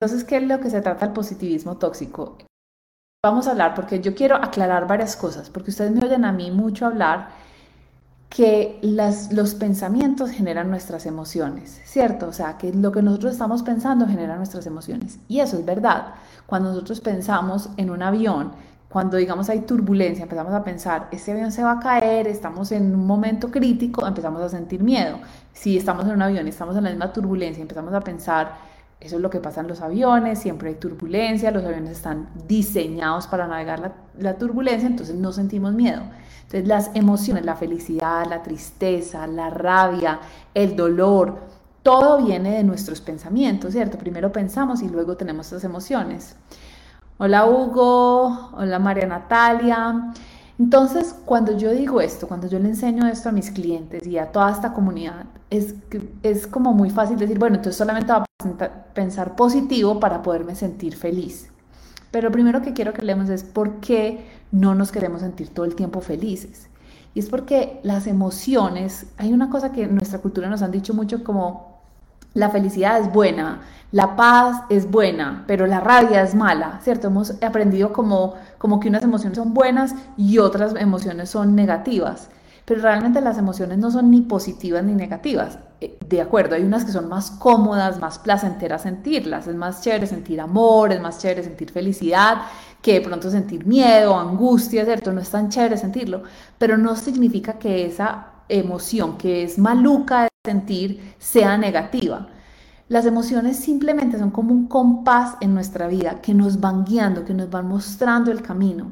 Entonces, ¿qué es lo que se trata el positivismo tóxico? Vamos a hablar porque yo quiero aclarar varias cosas, porque ustedes me oyen a mí mucho hablar que las, los pensamientos generan nuestras emociones, ¿cierto? O sea, que lo que nosotros estamos pensando genera nuestras emociones. Y eso es verdad. Cuando nosotros pensamos en un avión, cuando digamos hay turbulencia, empezamos a pensar, este avión se va a caer, estamos en un momento crítico, empezamos a sentir miedo. Si estamos en un avión y estamos en la misma turbulencia, empezamos a pensar, eso es lo que pasa en los aviones, siempre hay turbulencia, los aviones están diseñados para navegar la, turbulencia, entonces no sentimos miedo. Entonces las emociones, la felicidad, la tristeza, la rabia, el dolor, todo viene de nuestros pensamientos, ¿cierto? Primero pensamos y luego tenemos esas emociones. Hola Hugo, hola María Natalia. Entonces, cuando yo digo esto, cuando yo le enseño esto a mis clientes y a toda esta comunidad, es, es como muy fácil decir, bueno, entonces solamente va a pensar positivo para poderme sentir feliz. Pero lo primero que quiero que leemos es por qué no nos queremos sentir todo el tiempo felices. Y es porque las emociones, hay una cosa que en nuestra cultura nos han dicho mucho como la felicidad es buena, la paz es buena, pero la rabia es mala, ¿cierto? Hemos aprendido como, como que unas emociones son buenas y otras emociones son negativas, pero realmente las emociones no son ni positivas ni negativas. Eh, de acuerdo, hay unas que son más cómodas, más placenteras sentirlas, es más chévere sentir amor, es más chévere sentir felicidad, que de pronto sentir miedo, angustia, ¿cierto? No es tan chévere sentirlo, pero no significa que esa emoción que es maluca sentir sea negativa. Las emociones simplemente son como un compás en nuestra vida que nos van guiando, que nos van mostrando el camino.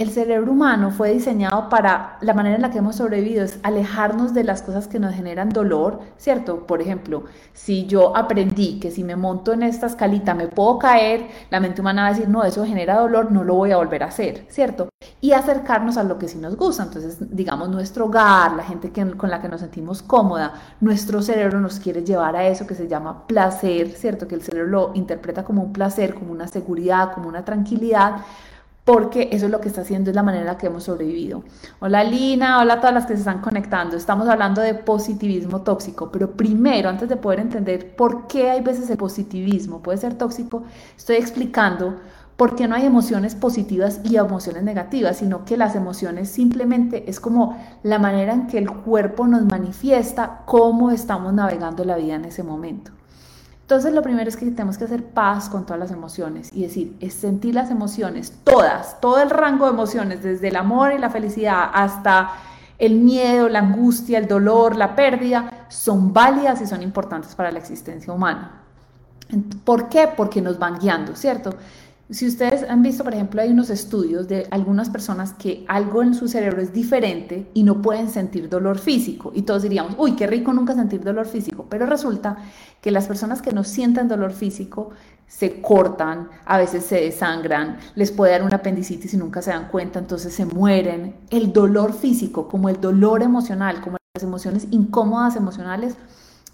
El cerebro humano fue diseñado para, la manera en la que hemos sobrevivido es alejarnos de las cosas que nos generan dolor, ¿cierto? Por ejemplo, si yo aprendí que si me monto en esta escalita me puedo caer, la mente humana va a decir, no, eso genera dolor, no lo voy a volver a hacer, ¿cierto? Y acercarnos a lo que sí nos gusta. Entonces, digamos, nuestro hogar, la gente con la que nos sentimos cómoda, nuestro cerebro nos quiere llevar a eso que se llama placer, ¿cierto? Que el cerebro lo interpreta como un placer, como una seguridad, como una tranquilidad porque eso es lo que está haciendo, es la manera en la que hemos sobrevivido. Hola Lina, hola a todas las que se están conectando. Estamos hablando de positivismo tóxico, pero primero, antes de poder entender por qué hay veces el positivismo puede ser tóxico, estoy explicando por qué no hay emociones positivas y emociones negativas, sino que las emociones simplemente es como la manera en que el cuerpo nos manifiesta cómo estamos navegando la vida en ese momento. Entonces lo primero es que tenemos que hacer paz con todas las emociones y decir, es sentir las emociones, todas, todo el rango de emociones, desde el amor y la felicidad hasta el miedo, la angustia, el dolor, la pérdida, son válidas y son importantes para la existencia humana. ¿Por qué? Porque nos van guiando, ¿cierto? Si ustedes han visto, por ejemplo, hay unos estudios de algunas personas que algo en su cerebro es diferente y no pueden sentir dolor físico. Y todos diríamos, uy, qué rico nunca sentir dolor físico. Pero resulta que las personas que no sienten dolor físico se cortan, a veces se desangran, les puede dar una apendicitis y nunca se dan cuenta, entonces se mueren. El dolor físico, como el dolor emocional, como las emociones incómodas emocionales,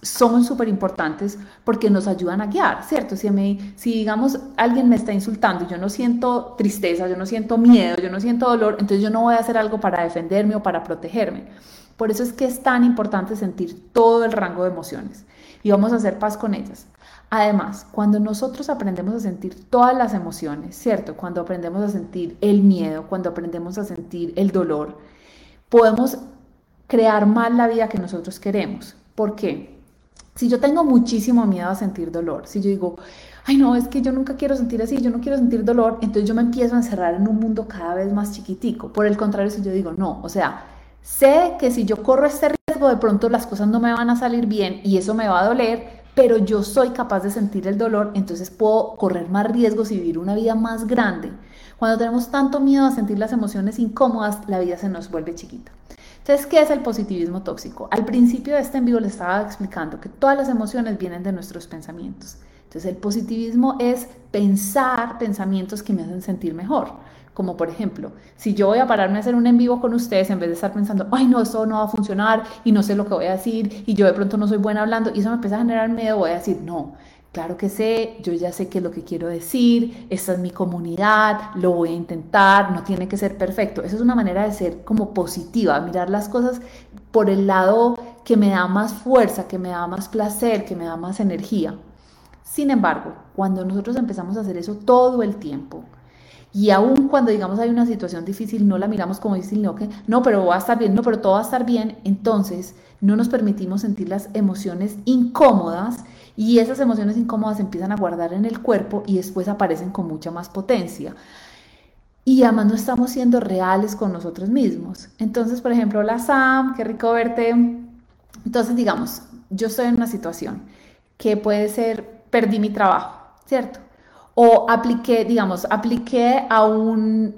son súper importantes porque nos ayudan a guiar, ¿cierto? Si, me, si digamos alguien me está insultando y yo no siento tristeza, yo no siento miedo, yo no siento dolor, entonces yo no voy a hacer algo para defenderme o para protegerme. Por eso es que es tan importante sentir todo el rango de emociones y vamos a hacer paz con ellas. Además, cuando nosotros aprendemos a sentir todas las emociones, ¿cierto? Cuando aprendemos a sentir el miedo, cuando aprendemos a sentir el dolor, podemos crear más la vida que nosotros queremos. ¿Por qué? Si yo tengo muchísimo miedo a sentir dolor, si yo digo, ay no, es que yo nunca quiero sentir así, yo no quiero sentir dolor, entonces yo me empiezo a encerrar en un mundo cada vez más chiquitico. Por el contrario, si yo digo, no, o sea, sé que si yo corro este riesgo, de pronto las cosas no me van a salir bien y eso me va a doler, pero yo soy capaz de sentir el dolor, entonces puedo correr más riesgos y vivir una vida más grande. Cuando tenemos tanto miedo a sentir las emociones incómodas, la vida se nos vuelve chiquita. Entonces, ¿qué es el positivismo tóxico? Al principio de este en vivo le estaba explicando que todas las emociones vienen de nuestros pensamientos. Entonces, el positivismo es pensar pensamientos que me hacen sentir mejor. Como por ejemplo, si yo voy a pararme a hacer un en vivo con ustedes en vez de estar pensando, ay no, esto no va a funcionar y no sé lo que voy a decir y yo de pronto no soy buena hablando y eso me empieza a generar miedo, voy a decir, no, Claro que sé, yo ya sé qué es lo que quiero decir, esta es mi comunidad, lo voy a intentar, no tiene que ser perfecto. Esa es una manera de ser como positiva, mirar las cosas por el lado que me da más fuerza, que me da más placer, que me da más energía. Sin embargo, cuando nosotros empezamos a hacer eso todo el tiempo, y aún cuando digamos hay una situación difícil, no la miramos como difícil, no que no, pero va a estar bien, no, pero todo va a estar bien, entonces no nos permitimos sentir las emociones incómodas y esas emociones incómodas empiezan a guardar en el cuerpo y después aparecen con mucha más potencia. Y además no estamos siendo reales con nosotros mismos. Entonces, por ejemplo, la Sam, qué rico verte. Entonces, digamos, yo estoy en una situación que puede ser, perdí mi trabajo, ¿cierto? o apliqué, digamos, apliqué a un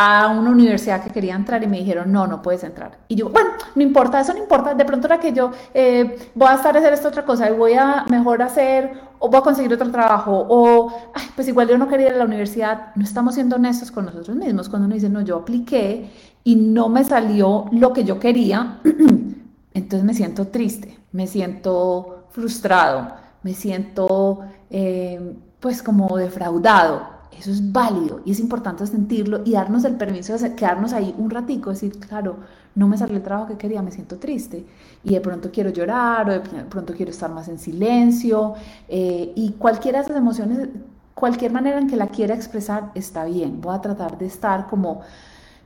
a una universidad que quería entrar y me dijeron, no, no puedes entrar. Y yo, bueno, no importa, eso no importa, de pronto era que yo eh, voy a estar a hacer esta otra cosa y voy a mejor hacer o voy a conseguir otro trabajo o, pues igual yo no quería ir a la universidad, no estamos siendo honestos con nosotros mismos. Cuando uno dice, no, yo apliqué y no me salió lo que yo quería, entonces me siento triste, me siento frustrado, me siento... Eh, pues como defraudado. Eso es válido y es importante sentirlo y darnos el permiso de quedarnos ahí un ratico, decir, claro, no me salió el trabajo que quería, me siento triste y de pronto quiero llorar o de pronto quiero estar más en silencio eh, y cualquiera de esas emociones, cualquier manera en que la quiera expresar está bien. Voy a tratar de estar como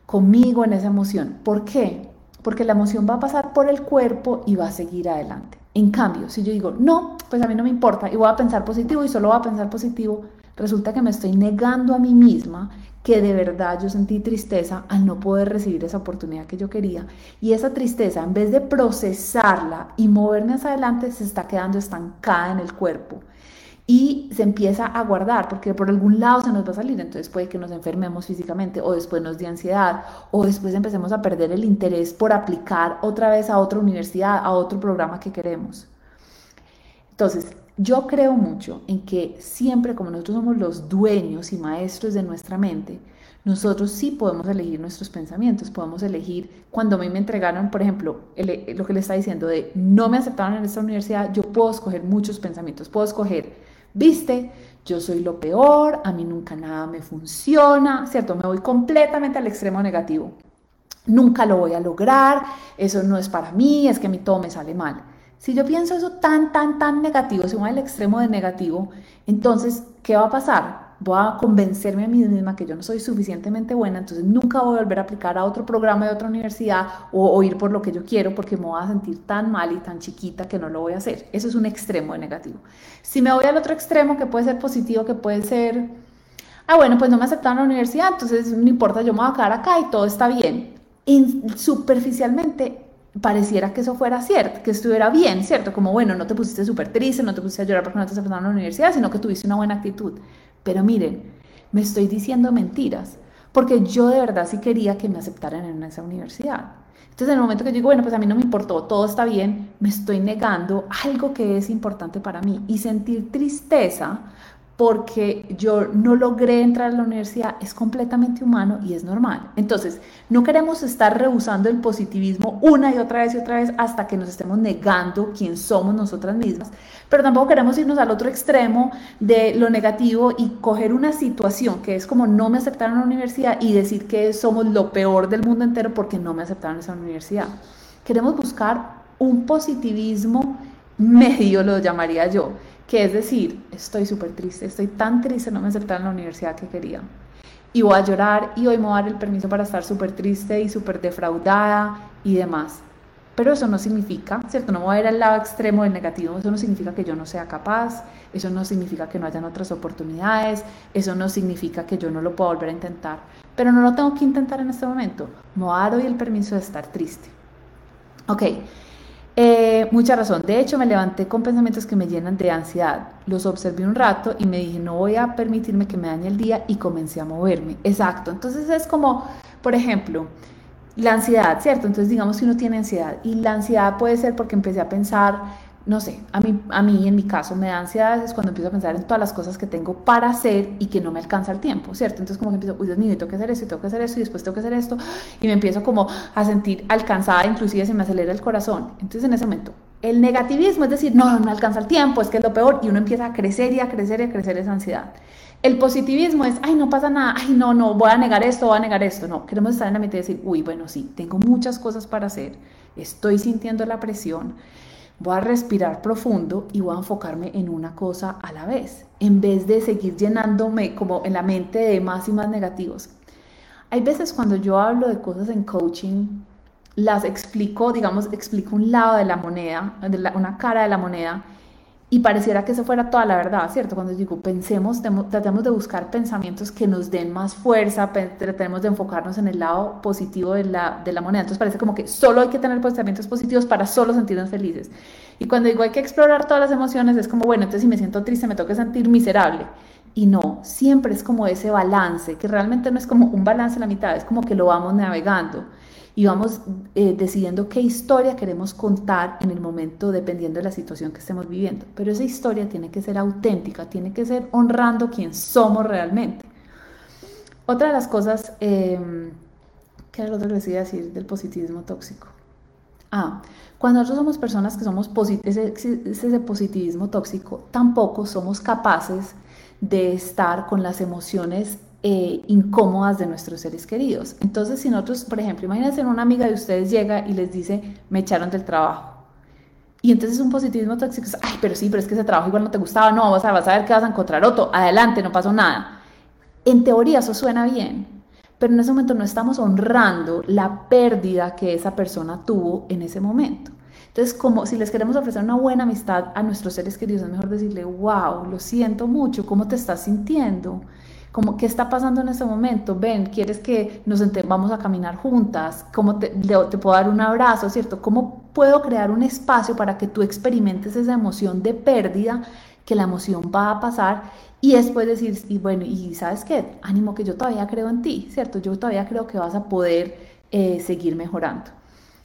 conmigo en esa emoción. ¿Por qué? Porque la emoción va a pasar por el cuerpo y va a seguir adelante. En cambio, si yo digo, no, pues a mí no me importa y voy a pensar positivo y solo voy a pensar positivo, resulta que me estoy negando a mí misma que de verdad yo sentí tristeza al no poder recibir esa oportunidad que yo quería. Y esa tristeza, en vez de procesarla y moverme hacia adelante, se está quedando estancada en el cuerpo y se empieza a guardar porque por algún lado se nos va a salir, entonces puede que nos enfermemos físicamente o después nos dé ansiedad o después empecemos a perder el interés por aplicar otra vez a otra universidad, a otro programa que queremos. Entonces, yo creo mucho en que siempre como nosotros somos los dueños y maestros de nuestra mente, nosotros sí podemos elegir nuestros pensamientos, podemos elegir, cuando a mí me entregaron, por ejemplo, lo que le está diciendo de no me aceptaron en esta universidad, yo puedo escoger muchos pensamientos, puedo escoger viste, yo soy lo peor, a mí nunca nada me funciona, ¿cierto? Me voy completamente al extremo negativo. Nunca lo voy a lograr, eso no es para mí, es que a mí todo me sale mal. Si yo pienso eso tan, tan, tan negativo, si voy al extremo de negativo, entonces, ¿qué va a pasar? voy a convencerme a mí misma que yo no soy suficientemente buena, entonces nunca voy a volver a aplicar a otro programa de otra universidad o, ir por lo que yo quiero porque me voy a sentir tan mal y tan chiquita que no lo voy a hacer. Eso es un extremo de negativo. Si me voy al otro extremo, que puede ser positivo, que puede ser, ah, bueno, pues no me aceptaron la universidad, entonces no importa, yo me voy a quedar acá y todo está bien. Superficialmente pareciera que eso fuera cierto, que estuviera bien, ¿cierto? Como, bueno, no te pusiste súper triste, no te pusiste a llorar porque no te aceptaron en la universidad, sino que tuviste una buena actitud. Pero miren, me estoy diciendo mentiras, porque yo de verdad sí quería que me aceptaran en esa universidad. Entonces, en el momento que yo digo, bueno, pues a mí no me importó, todo está bien, me estoy negando algo que es importante para mí y sentir tristeza porque yo no logré entrar a la universidad es completamente humano y es normal. Entonces, no queremos estar rehusando el positivismo una y otra vez y otra vez hasta que nos estemos negando quién somos nosotras mismas, pero tampoco queremos irnos al otro extremo de lo negativo y coger una situación que es como no me aceptaron la universidad y decir que somos lo peor del mundo entero porque no me aceptaron esa universidad. Queremos buscar un positivismo medio, lo llamaría yo que es decir, estoy súper triste, estoy tan triste, no me aceptaron en la universidad que quería. Y voy a llorar y hoy me voy a dar el permiso para estar súper triste y súper defraudada y demás. Pero eso no significa, ¿cierto? No me voy a ir al lado extremo del negativo, eso no significa que yo no sea capaz, eso no significa que no hayan otras oportunidades, eso no significa que yo no lo pueda volver a intentar. Pero no lo tengo que intentar en este momento. Me voy a dar hoy el permiso de estar triste. Ok, eh, mucha razón. De hecho, me levanté con pensamientos que me llenan de ansiedad. Los observé un rato y me dije, no voy a permitirme que me dañe el día y comencé a moverme. Exacto. Entonces es como, por ejemplo, la ansiedad, ¿cierto? Entonces digamos que uno tiene ansiedad y la ansiedad puede ser porque empecé a pensar no sé, a mí, a mí en mi caso me da ansiedad es cuando empiezo a pensar en todas las cosas que tengo para hacer y que no me alcanza el tiempo, ¿cierto? Entonces como que empiezo, uy Dios mío, tengo que hacer esto, tengo que hacer esto y después tengo que hacer esto y me empiezo como a sentir alcanzada, inclusive se me acelera el corazón. Entonces en ese momento, el negativismo es decir, no, no me alcanza el tiempo, es que es lo peor y uno empieza a crecer y a crecer y a crecer esa ansiedad. El positivismo es, ay, no pasa nada, ay, no, no, voy a negar esto, voy a negar esto. No, queremos estar en la mitad y decir, uy, bueno, sí, tengo muchas cosas para hacer, estoy sintiendo la presión voy a respirar profundo y voy a enfocarme en una cosa a la vez, en vez de seguir llenándome como en la mente de más y más negativos. Hay veces cuando yo hablo de cosas en coaching, las explico, digamos, explico un lado de la moneda, una cara de la moneda, y pareciera que eso fuera toda la verdad, ¿cierto? Cuando digo pensemos, tratemos de buscar pensamientos que nos den más fuerza, tratemos de enfocarnos en el lado positivo de la, de la moneda. Entonces parece como que solo hay que tener pensamientos positivos para solo sentirnos felices. Y cuando digo hay que explorar todas las emociones, es como, bueno, entonces si me siento triste, me toca sentir miserable. Y no, siempre es como ese balance, que realmente no es como un balance a la mitad, es como que lo vamos navegando y vamos eh, decidiendo qué historia queremos contar en el momento dependiendo de la situación que estemos viviendo. Pero esa historia tiene que ser auténtica, tiene que ser honrando quién somos realmente. Otra de las cosas, eh, ¿qué era lo que les iba decir del positivismo tóxico? Ah, cuando nosotros somos personas que somos ese, ese positivismo tóxico, tampoco somos capaces de estar con las emociones eh, incómodas de nuestros seres queridos. Entonces, si nosotros, por ejemplo, imagínense una amiga de ustedes llega y les dice, me echaron del trabajo. Y entonces un positivismo tóxico es, ay, pero sí, pero es que ese trabajo igual no te gustaba, no, vas a, vas a ver que vas a encontrar otro, adelante, no pasó nada. En teoría eso suena bien, pero en ese momento no estamos honrando la pérdida que esa persona tuvo en ese momento. Entonces, como si les queremos ofrecer una buena amistad a nuestros seres queridos, es mejor decirle, wow, lo siento mucho, ¿cómo te estás sintiendo? como qué está pasando en este momento, ven, quieres que nos vamos a caminar juntas, cómo te, puedo dar un abrazo, ¿cierto? ¿Cómo puedo crear un espacio para que tú experimentes esa emoción de pérdida, que la emoción va a pasar y después decir, y bueno, y sabes qué, ánimo que yo todavía creo en ti, ¿cierto? Yo todavía creo que vas a poder eh, seguir mejorando.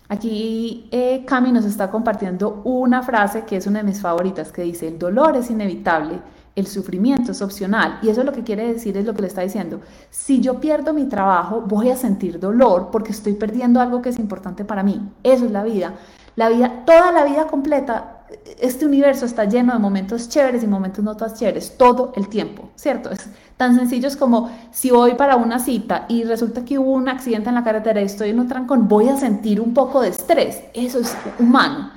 Aquí eh, Cami nos está compartiendo una frase que es una de mis favoritas, que dice, el dolor es inevitable, el sufrimiento es opcional. Y eso lo que quiere decir es lo que le está diciendo. Si yo pierdo mi trabajo, voy a sentir dolor porque estoy perdiendo algo que es importante para mí. Eso es la vida. La vida, toda la vida completa, este universo está lleno de momentos chéveres y momentos no tan chéveres, todo el tiempo, ¿cierto? Es tan sencillo como si voy para una cita y resulta que hubo un accidente en la carretera y estoy en un trancón, voy a sentir un poco de estrés. Eso es humano.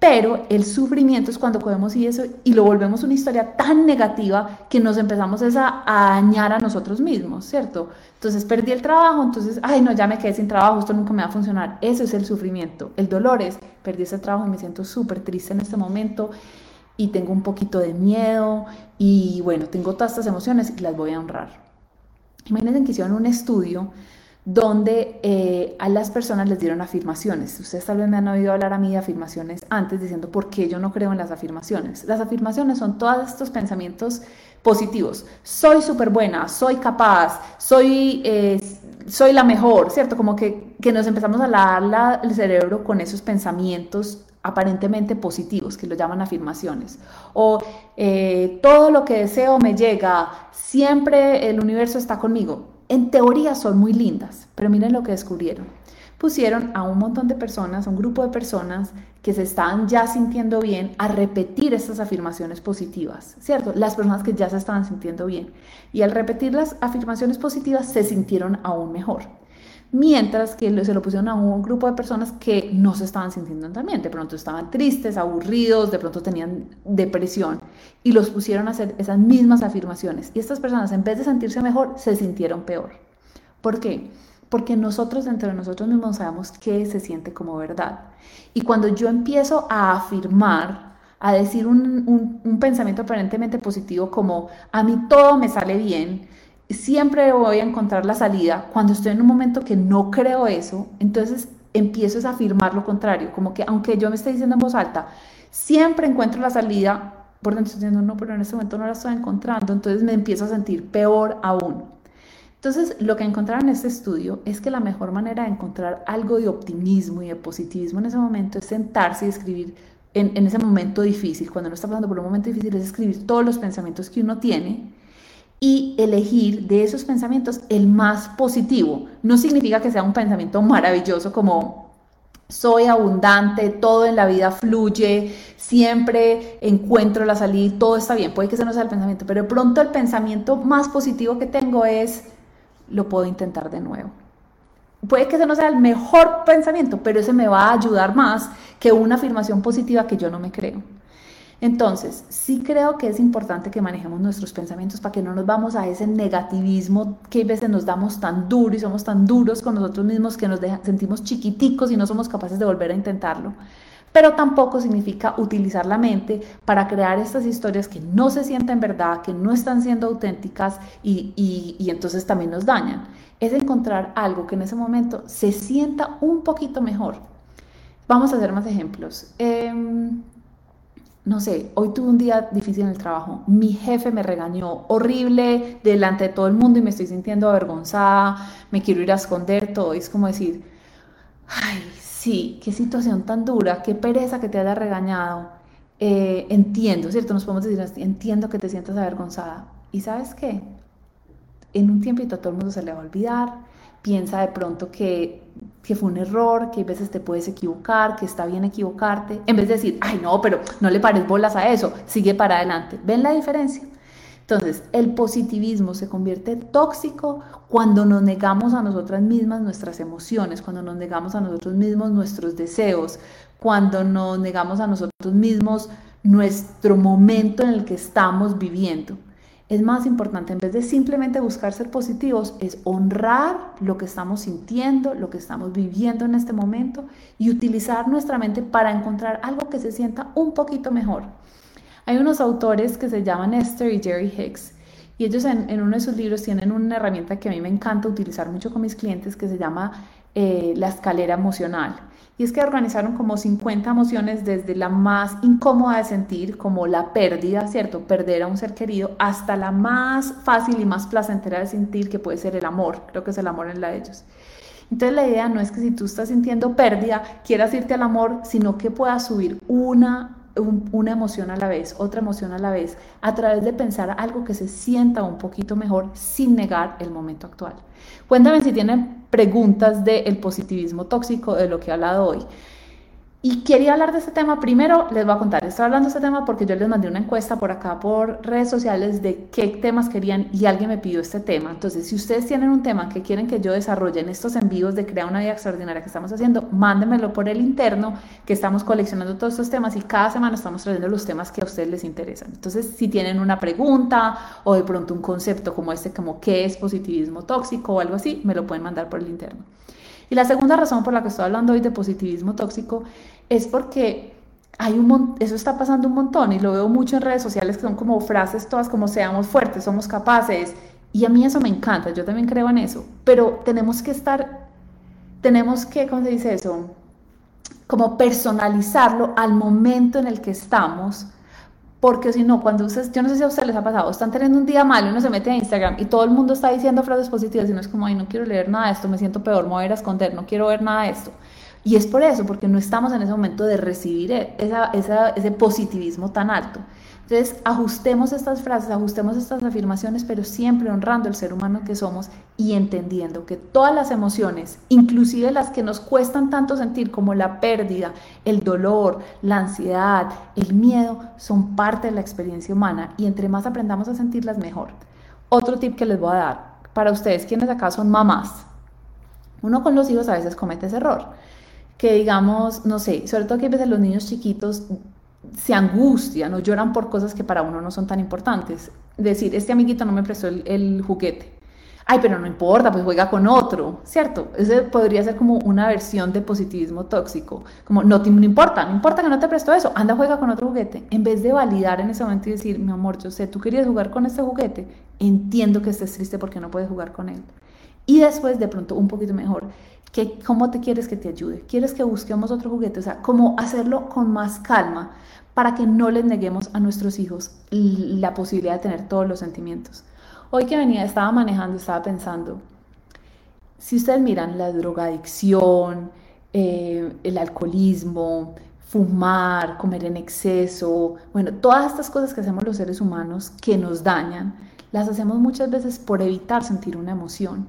Pero el sufrimiento es cuando cogemos y eso y lo volvemos una historia tan negativa que nos empezamos a, dañar a nosotros mismos, ¿cierto? Entonces perdí el trabajo, entonces, ay, no, ya me quedé sin trabajo, esto nunca me va a funcionar. Eso es el sufrimiento. El dolor es, perdí ese trabajo y me siento súper triste en este momento y tengo un poquito de miedo y bueno, tengo todas estas emociones y las voy a honrar. Imagínense que hicieron un estudio donde eh, a las personas les dieron afirmaciones. Ustedes tal vez me han oído hablar a mí de afirmaciones antes diciendo por qué yo no creo en las afirmaciones. Las afirmaciones son todos estos pensamientos positivos. Soy súper buena, soy capaz, soy, eh, soy la mejor, ¿cierto? Como que, que nos empezamos a lavar el cerebro con esos pensamientos aparentemente positivos, que lo llaman afirmaciones. O eh, todo lo que deseo me llega, siempre el universo está conmigo en teoría son muy lindas, pero miren lo que descubrieron. Pusieron a un montón de personas, a un grupo de personas que se estaban ya sintiendo bien a repetir estas afirmaciones positivas, ¿cierto? Las personas que ya se estaban sintiendo bien. Y al repetir las afirmaciones positivas se sintieron aún mejor mientras que se lo pusieron a un grupo de personas que no se estaban sintiendo tan bien, de pronto estaban tristes, aburridos, de pronto tenían depresión y los pusieron a hacer esas mismas afirmaciones y estas personas en vez de sentirse mejor se sintieron peor. ¿Por qué? Porque nosotros dentro de nosotros mismos sabemos qué se siente como verdad. Y cuando yo empiezo a afirmar, a decir un, un pensamiento aparentemente positivo como a mí todo me sale bien, siempre voy a encontrar la salida. Cuando estoy en un momento que no creo eso, entonces empiezo a afirmar lo contrario, como que aunque yo me esté diciendo en voz alta, siempre encuentro la salida, por dentro estoy diciendo, no, pero en este momento no la estoy encontrando, entonces me empiezo a sentir peor aún. Entonces, lo que encontraron en este estudio es que la mejor manera de encontrar algo de optimismo y de positivismo en ese momento es sentarse y escribir en, ese momento difícil, cuando uno está pasando por un momento difícil, es escribir todos los pensamientos que uno tiene y elegir de esos pensamientos el más positivo. No significa que sea un pensamiento maravilloso como soy abundante, todo en la vida fluye, siempre encuentro la salida, todo está bien. Puede que ese no sea el pensamiento, pero de pronto el pensamiento más positivo que tengo es lo puedo intentar de nuevo. puede que ese no sea el mejor pensamiento, pero ese me va a ayudar más que una afirmación positiva que yo no me creo. Entonces, sí creo que es importante que manejemos nuestros pensamientos para que no nos vamos a ese negativismo que a veces nos damos tan duro y somos tan duros con nosotros mismos que nos sentimos chiquiticos y no somos capaces de volver a intentarlo. Pero tampoco significa utilizar la mente para crear estas historias que no se sienten verdad, que no están siendo auténticas y, y entonces también nos dañan. Es encontrar algo que en ese momento se sienta un poquito mejor. Vamos a hacer más ejemplos. Eh, no sé, hoy tuve un día difícil en el trabajo, mi jefe me regañó horrible delante de todo el mundo y me estoy sintiendo avergonzada, me quiero ir a esconder todo, es como decir, ay, sí, qué situación tan dura, qué pereza que te haya regañado, eh, entiendo, ¿cierto? Nos podemos decir, entiendo que te sientas avergonzada. ¿Y sabes qué? En un tiempito a todo el mundo se le va a olvidar, piensa de pronto que, que, fue un error, que a veces te puedes equivocar, que está bien equivocarte, en vez de decir, ay no, pero no le pares bolas a eso, sigue para adelante. ¿Ven la diferencia? Entonces, el positivismo se convierte tóxico cuando nos negamos a nosotras mismas nuestras emociones, cuando nos negamos a nosotros mismos nuestros deseos, cuando nos negamos a nosotros mismos nuestro momento en el que estamos viviendo es más importante, en vez de simplemente buscar ser positivos, es honrar lo que estamos sintiendo, lo que estamos viviendo en este momento y utilizar nuestra mente para encontrar algo que se sienta un poquito mejor. Hay unos autores que se llaman Esther y Jerry Hicks y ellos en, uno de sus libros tienen una herramienta que a mí me encanta utilizar mucho con mis clientes que se llama eh, la escalera emocional. Y es que organizaron como 50 emociones desde la más incómoda de sentir, como la pérdida, ¿cierto? Perder a un ser querido, hasta la más fácil y más placentera de sentir, que puede ser el amor. Creo que es el amor en la de ellos. Entonces la idea no es que si tú estás sintiendo pérdida, quieras irte al amor, sino que puedas subir una una emoción a la vez, otra emoción a la vez, a través de pensar algo que se sienta un poquito mejor sin negar el momento actual. Cuéntame si tienen preguntas del positivismo tóxico, de lo que he hablado hoy. Y quería hablar de este tema. Primero les voy a contar, estoy hablando de este tema porque yo les mandé una encuesta por acá por redes sociales de qué temas querían y alguien me pidió este tema. Entonces, si ustedes tienen un tema que quieren que yo desarrolle en estos envíos de Crea una vida extraordinaria que estamos haciendo, mándenmelo por el interno, que estamos coleccionando todos estos temas y cada semana estamos trayendo los temas que a ustedes les interesan. Entonces, si tienen una pregunta o de pronto un concepto como este, como qué es positivismo tóxico o algo así, me lo pueden mandar por el interno. Y la segunda razón por la que estoy hablando hoy de positivismo tóxico es porque hay un eso está pasando un montón y lo veo mucho en redes sociales que son como frases todas como seamos fuertes, somos capaces. Y a mí eso me encanta, yo también creo en eso. Pero tenemos que estar, tenemos que, ¿cómo se dice eso? Como personalizarlo al momento en el que estamos porque si no, cuando ustedes, yo no sé si a ustedes les ha pasado, están teniendo un día malo, uno se mete a Instagram y todo el mundo está diciendo frases positivas y uno es como, ay, no quiero leer nada de esto, me siento peor, me voy a ir a esconder, no quiero ver nada de esto. Y es por eso, porque no estamos en ese momento de recibir ese positivismo tan alto. Entonces, ajustemos estas frases, ajustemos estas afirmaciones, pero siempre honrando el ser humano que somos y entendiendo que todas las emociones, inclusive las que nos cuestan tanto sentir como la pérdida, el dolor, la ansiedad, el miedo, son parte de la experiencia humana y entre más aprendamos a sentirlas, mejor. Otro tip que les voy a dar para ustedes, quienes acá son mamás. Uno con los hijos a veces comete ese error que digamos, no sé, sobre todo que a veces los niños chiquitos se angustian o lloran por cosas que para uno no son tan importantes. Decir, este amiguito no me prestó el, juguete. Ay, pero no importa, pues juega con otro, ¿cierto? Ese podría ser como una versión de positivismo tóxico, como no, te, importa, no importa que no te prestó eso, anda juega con otro juguete, en vez de validar en ese momento y decir, mi amor, yo sé, tú querías jugar con este juguete, entiendo que estés triste porque no puedes jugar con él. Y después, de pronto, un poquito mejor, que, ¿cómo te quieres que te ayude? ¿Quieres que busquemos otro juguete? O sea, cómo hacerlo con más calma para que no les neguemos a nuestros hijos la posibilidad de tener todos los sentimientos. Hoy que venía, estaba manejando, estaba pensando, si ustedes miran la drogadicción, eh, el alcoholismo, fumar, comer en exceso, bueno, todas estas cosas que hacemos los seres humanos que nos dañan, las hacemos muchas veces por evitar sentir una emoción.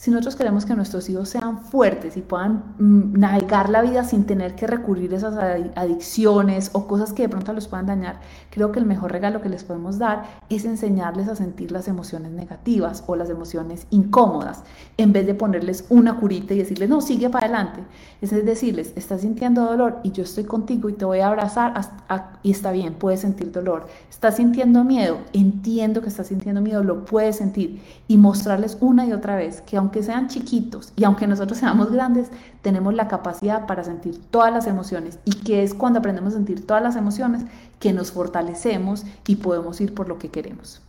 Si nosotros queremos que nuestros hijos sean fuertes y puedan mm, navegar la vida sin tener que recurrir a esas adicciones o cosas que de pronto los puedan dañar, creo que el mejor regalo que les podemos dar es enseñarles a sentir las emociones negativas o las emociones incómodas, en vez de ponerles una curita y decirles, no, sigue para adelante. Es decirles, estás sintiendo dolor y yo estoy contigo y te voy a abrazar y está bien, puedes sentir dolor. Estás sintiendo miedo, entiendo que estás sintiendo miedo, lo puedes sentir y mostrarles una y otra vez que aunque aunque sean chiquitos y aunque nosotros seamos grandes, tenemos la capacidad para sentir todas las emociones y que es cuando aprendemos a sentir todas las emociones que nos fortalecemos y podemos ir por lo que queremos.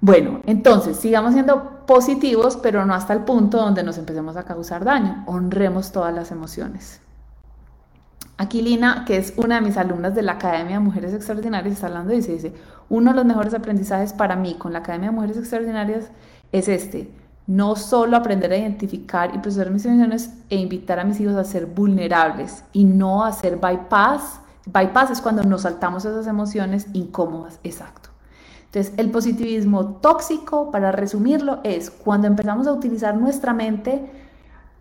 Bueno, entonces sigamos siendo positivos, pero no hasta el punto donde nos empecemos a causar daño. Honremos todas las emociones. Aquí Lina, que es una de mis alumnas de la Academia de Mujeres Extraordinarias, está hablando y dice, dice, uno de los mejores aprendizajes para mí con la Academia de Mujeres Extraordinarias es este, no solo aprender a identificar y procesar mis emociones e invitar a mis hijos a ser vulnerables y no hacer bypass. Bypass es cuando nos saltamos esas emociones incómodas, exacto. Entonces, el positivismo tóxico, para resumirlo, es cuando empezamos a utilizar nuestra mente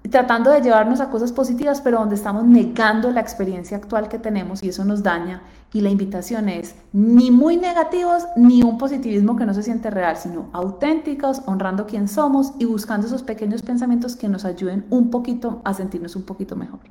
tratando de llevarnos a cosas positivas, pero donde estamos negando la experiencia actual que tenemos y eso nos daña. Y la invitación es ni muy negativos ni un positivismo que no se siente real, sino auténticos, honrando quién somos y buscando esos pequeños pensamientos que nos ayuden un poquito a sentirnos un poquito mejor.